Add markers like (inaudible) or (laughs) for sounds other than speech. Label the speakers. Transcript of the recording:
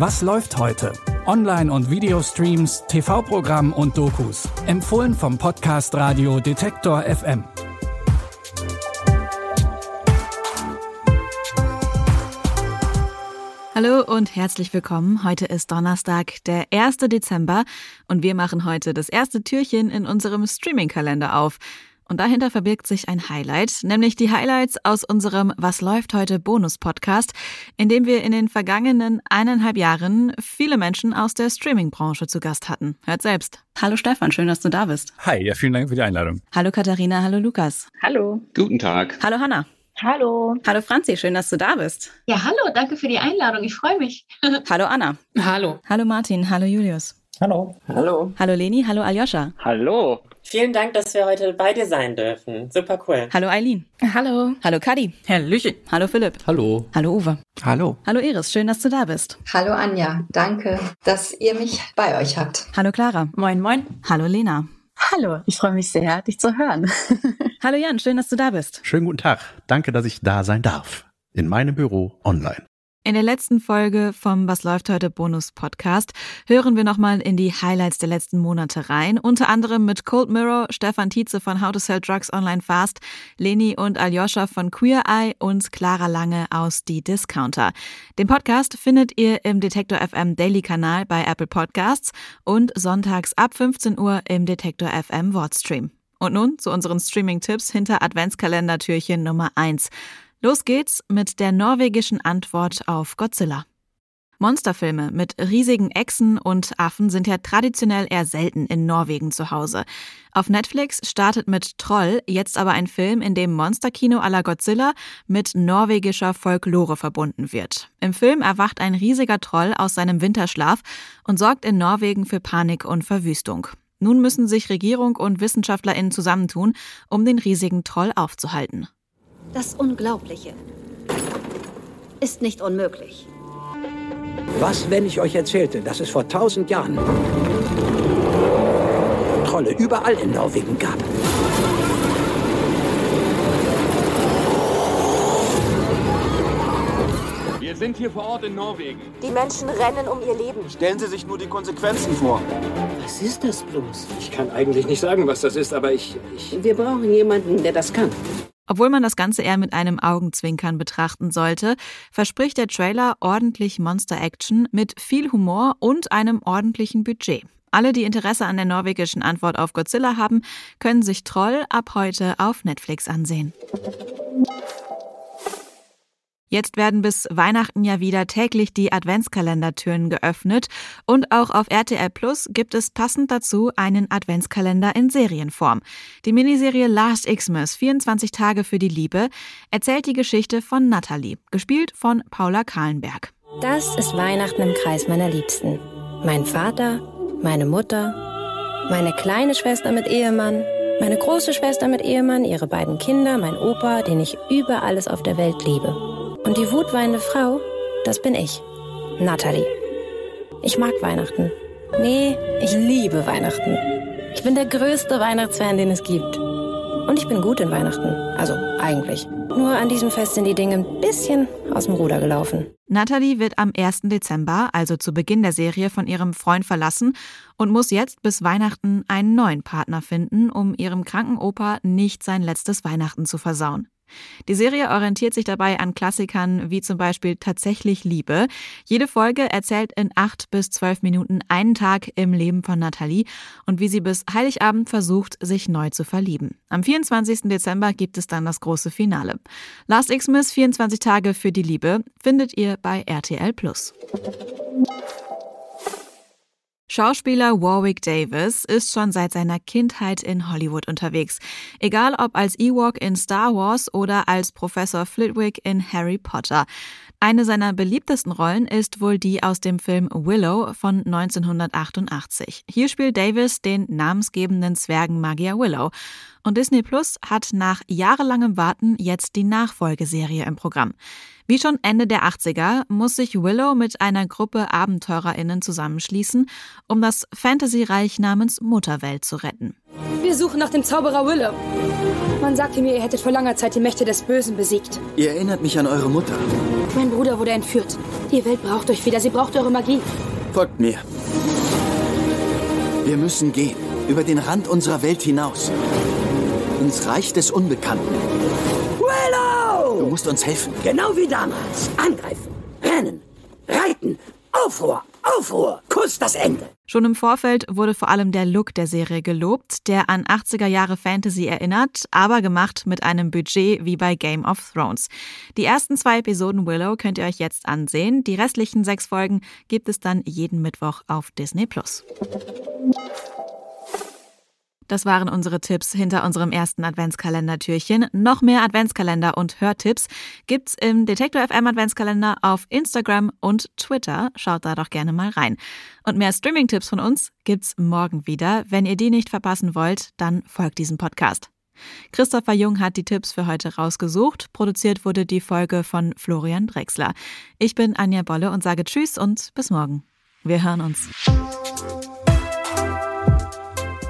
Speaker 1: Was läuft heute? Online- und Videostreams, TV-Programm und Dokus. Empfohlen vom Podcast Radio Detektor FM.
Speaker 2: Hallo und herzlich willkommen. Heute ist Donnerstag, der 1. Dezember und wir machen heute das erste Türchen in unserem Streaming-Kalender auf. Und dahinter verbirgt sich ein Highlight, nämlich die Highlights aus unserem Was läuft heute Bonus-Podcast, in dem wir in den vergangenen eineinhalb Jahren viele Menschen aus der Streaming-Branche zu Gast hatten. Hört selbst. Hallo Stefan, schön, dass du da bist.
Speaker 3: Hi, ja, vielen Dank für die Einladung.
Speaker 2: Hallo Katharina, hallo Lukas.
Speaker 4: Hallo.
Speaker 5: Guten Tag.
Speaker 2: Hallo Hanna.
Speaker 6: Hallo.
Speaker 2: Hallo Franzi, schön, dass du da bist.
Speaker 6: Ja, hallo, danke für die Einladung, ich freue mich. (laughs)
Speaker 2: hallo Anna.
Speaker 7: Hallo.
Speaker 2: Hallo Martin, hallo Julius.
Speaker 8: Hallo.
Speaker 9: Hallo.
Speaker 2: Hallo Leni, hallo Aljoscha.
Speaker 9: Hallo.
Speaker 10: Vielen Dank, dass wir heute bei dir sein dürfen. Super cool.
Speaker 2: Hallo Eileen.
Speaker 7: Hallo.
Speaker 2: Hallo Kadi.
Speaker 7: Hallöchen.
Speaker 2: Hallo Philipp.
Speaker 11: Hallo.
Speaker 2: Hallo Uwe.
Speaker 11: Hallo.
Speaker 2: Hallo Iris, schön, dass du da bist.
Speaker 12: Hallo Anja, danke, dass ihr mich bei euch habt.
Speaker 2: Hallo Clara.
Speaker 7: Moin, moin.
Speaker 2: Hallo Lena.
Speaker 13: Hallo, ich freue mich sehr, dich zu hören. (laughs)
Speaker 2: Hallo Jan, schön, dass du da bist.
Speaker 11: Schönen guten Tag. Danke, dass ich da sein darf. In meinem Büro online.
Speaker 2: In der letzten Folge vom Was läuft heute Bonus Podcast hören wir nochmal in die Highlights der letzten Monate rein. Unter anderem mit Cold Mirror, Stefan Tietze von How to Sell Drugs Online Fast, Leni und Aljoscha von Queer Eye und Clara Lange aus Die Discounter. Den Podcast findet ihr im Detektor FM Daily Kanal bei Apple Podcasts und sonntags ab 15 Uhr im Detektor FM Wordstream. Und nun zu unseren Streaming-Tipps hinter Adventskalender-Türchen Nummer 1. Los geht's mit der norwegischen Antwort auf Godzilla. Monsterfilme mit riesigen Echsen und Affen sind ja traditionell eher selten in Norwegen zu Hause. Auf Netflix startet mit Troll jetzt aber ein Film, in dem Monsterkino à la Godzilla mit norwegischer Folklore verbunden wird. Im Film erwacht ein riesiger Troll aus seinem Winterschlaf und sorgt in Norwegen für Panik und Verwüstung. Nun müssen sich Regierung und WissenschaftlerInnen zusammentun, um den riesigen Troll aufzuhalten.
Speaker 14: Das Unglaubliche ist nicht unmöglich.
Speaker 15: Was, wenn ich euch erzählte, dass es vor tausend Jahren Trolle überall in Norwegen gab?
Speaker 16: Wir sind hier vor Ort in Norwegen.
Speaker 17: Die Menschen rennen um ihr Leben.
Speaker 18: Stellen Sie sich nur die Konsequenzen vor.
Speaker 19: Was ist das bloß?
Speaker 20: Ich kann eigentlich nicht sagen, was das ist, aber ich, ich...
Speaker 19: Wir brauchen jemanden, der das kann.
Speaker 2: Obwohl man das Ganze eher mit einem Augenzwinkern betrachten sollte, verspricht der Trailer ordentlich Monster-Action mit viel Humor und einem ordentlichen Budget. Alle, die Interesse an der norwegischen Antwort auf Godzilla haben, können sich Troll ab heute auf Netflix ansehen. Jetzt werden bis Weihnachten ja wieder täglich die Adventskalendertüren geöffnet und auch auf RTL Plus gibt es passend dazu einen Adventskalender in Serienform. Die Miniserie Last Xmas 24 Tage für die Liebe erzählt die Geschichte von Natalie, gespielt von Paula Kahlenberg.
Speaker 21: Das ist Weihnachten im Kreis meiner Liebsten. Mein Vater, meine Mutter, meine kleine Schwester mit Ehemann, meine große Schwester mit Ehemann, ihre beiden Kinder, mein Opa, den ich über alles auf der Welt liebe. Und die wutweinende Frau, das bin ich, Natalie. Ich mag Weihnachten. Nee, ich liebe Weihnachten. Ich bin der größte Weihnachtsfan, den es gibt. Und ich bin gut in Weihnachten. Also eigentlich. Nur an diesem Fest sind die Dinge ein bisschen aus dem Ruder gelaufen.
Speaker 2: Natalie wird am 1. Dezember, also zu Beginn der Serie, von ihrem Freund verlassen und muss jetzt bis Weihnachten einen neuen Partner finden, um ihrem kranken Opa nicht sein letztes Weihnachten zu versauen. Die Serie orientiert sich dabei an Klassikern wie zum Beispiel Tatsächlich Liebe. Jede Folge erzählt in acht bis zwölf Minuten einen Tag im Leben von Nathalie und wie sie bis Heiligabend versucht, sich neu zu verlieben. Am 24. Dezember gibt es dann das große Finale. Last Xmas 24 Tage für die Liebe findet ihr bei RTL Plus. Schauspieler Warwick Davis ist schon seit seiner Kindheit in Hollywood unterwegs. Egal ob als Ewok in Star Wars oder als Professor Flitwick in Harry Potter. Eine seiner beliebtesten Rollen ist wohl die aus dem Film Willow von 1988. Hier spielt Davis den namensgebenden Zwergenmagier Willow. Und Disney Plus hat nach jahrelangem Warten jetzt die Nachfolgeserie im Programm. Wie schon Ende der 80er muss sich Willow mit einer Gruppe AbenteurerInnen zusammenschließen, um das Fantasy-Reich namens Mutterwelt zu retten.
Speaker 3: Wir suchen nach dem Zauberer Willow. Man sagte mir, ihr hättet vor langer Zeit die Mächte des Bösen besiegt.
Speaker 4: Ihr erinnert mich an eure Mutter.
Speaker 3: Mein Bruder wurde entführt. Die Welt braucht euch wieder, sie braucht eure Magie.
Speaker 4: Folgt mir. Wir müssen gehen. Über den Rand unserer Welt hinaus. Ins Reich des Unbekannten.
Speaker 15: Willow!
Speaker 4: Du musst uns helfen.
Speaker 15: Genau wie damals. Angreifen, rennen, reiten, Aufruhr, Aufruhr, Kuss das Ende.
Speaker 2: Schon im Vorfeld wurde vor allem der Look der Serie gelobt, der an 80er Jahre Fantasy erinnert, aber gemacht mit einem Budget wie bei Game of Thrones. Die ersten zwei Episoden Willow könnt ihr euch jetzt ansehen. Die restlichen sechs Folgen gibt es dann jeden Mittwoch auf Disney Plus. Das waren unsere Tipps hinter unserem ersten Adventskalendertürchen. Noch mehr Adventskalender und Hörtipps gibt's im Detektor FM Adventskalender auf Instagram und Twitter. Schaut da doch gerne mal rein. Und mehr Streaming-Tipps von uns gibt's morgen wieder. Wenn ihr die nicht verpassen wollt, dann folgt diesem Podcast. Christopher Jung hat die Tipps für heute rausgesucht. Produziert wurde die Folge von Florian Drexler. Ich bin Anja Bolle und sage Tschüss und bis morgen. Wir hören uns.